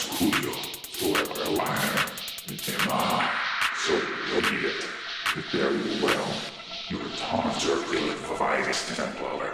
es tuyo, so ever alive. Am I? So be it. there you well. Your taunts are ill-advised, Templar.